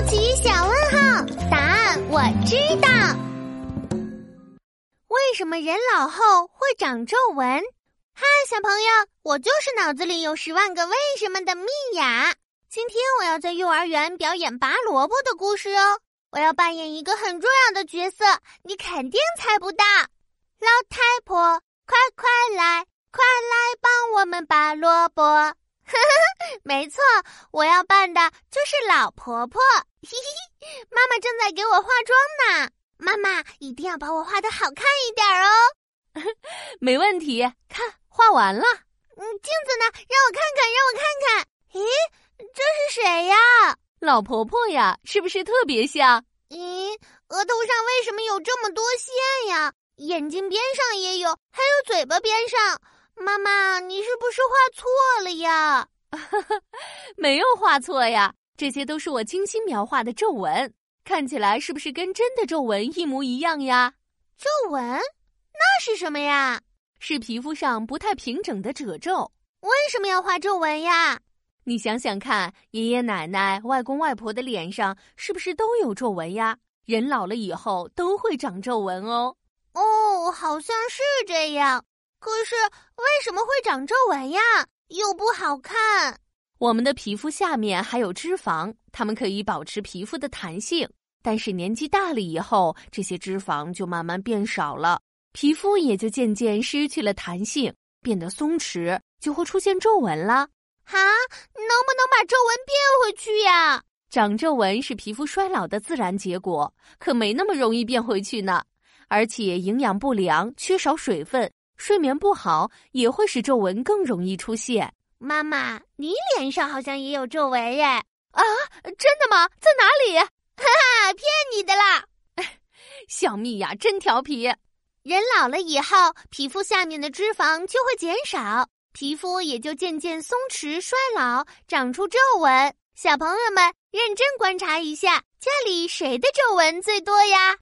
好奇小问号，答案我知道。为什么人老后会长皱纹？嗨，小朋友，我就是脑子里有十万个为什么的蜜雅。今天我要在幼儿园表演拔萝卜的故事哦。我要扮演一个很重要的角色，你肯定猜不到。老太婆，快快来，快来帮我们拔萝卜！呵呵，没错，我要扮的就是老婆婆。嘿嘿嘿，妈妈正在给我化妆呢。妈妈一定要把我画的好看一点哦。没问题，看画完了。嗯，镜子呢？让我看看，让我看看。咦，这是谁呀？老婆婆呀，是不是特别像？咦，额头上为什么有这么多线呀？眼睛边上也有，还有嘴巴边上。妈妈，你是不是画错了呀？没有画错呀，这些都是我精心描画的皱纹，看起来是不是跟真的皱纹一模一样呀？皱纹？那是什么呀？是皮肤上不太平整的褶皱。为什么要画皱纹呀？你想想看，爷爷奶奶、外公外婆的脸上是不是都有皱纹呀？人老了以后都会长皱纹哦。哦，好像是这样。可是为什么会长皱纹呀？又不好看。我们的皮肤下面还有脂肪，它们可以保持皮肤的弹性。但是年纪大了以后，这些脂肪就慢慢变少了，皮肤也就渐渐失去了弹性，变得松弛，就会出现皱纹了。啊，能不能把皱纹变回去呀？长皱纹是皮肤衰老的自然结果，可没那么容易变回去呢。而且营养不良、缺少水分、睡眠不好，也会使皱纹更容易出现。妈妈，你脸上好像也有皱纹耶？啊，真的吗？在哪里？哈哈，骗你的啦！小蜜呀，真调皮。人老了以后，皮肤下面的脂肪就会减少。皮肤也就渐渐松弛、衰老，长出皱纹。小朋友们，认真观察一下，家里谁的皱纹最多呀？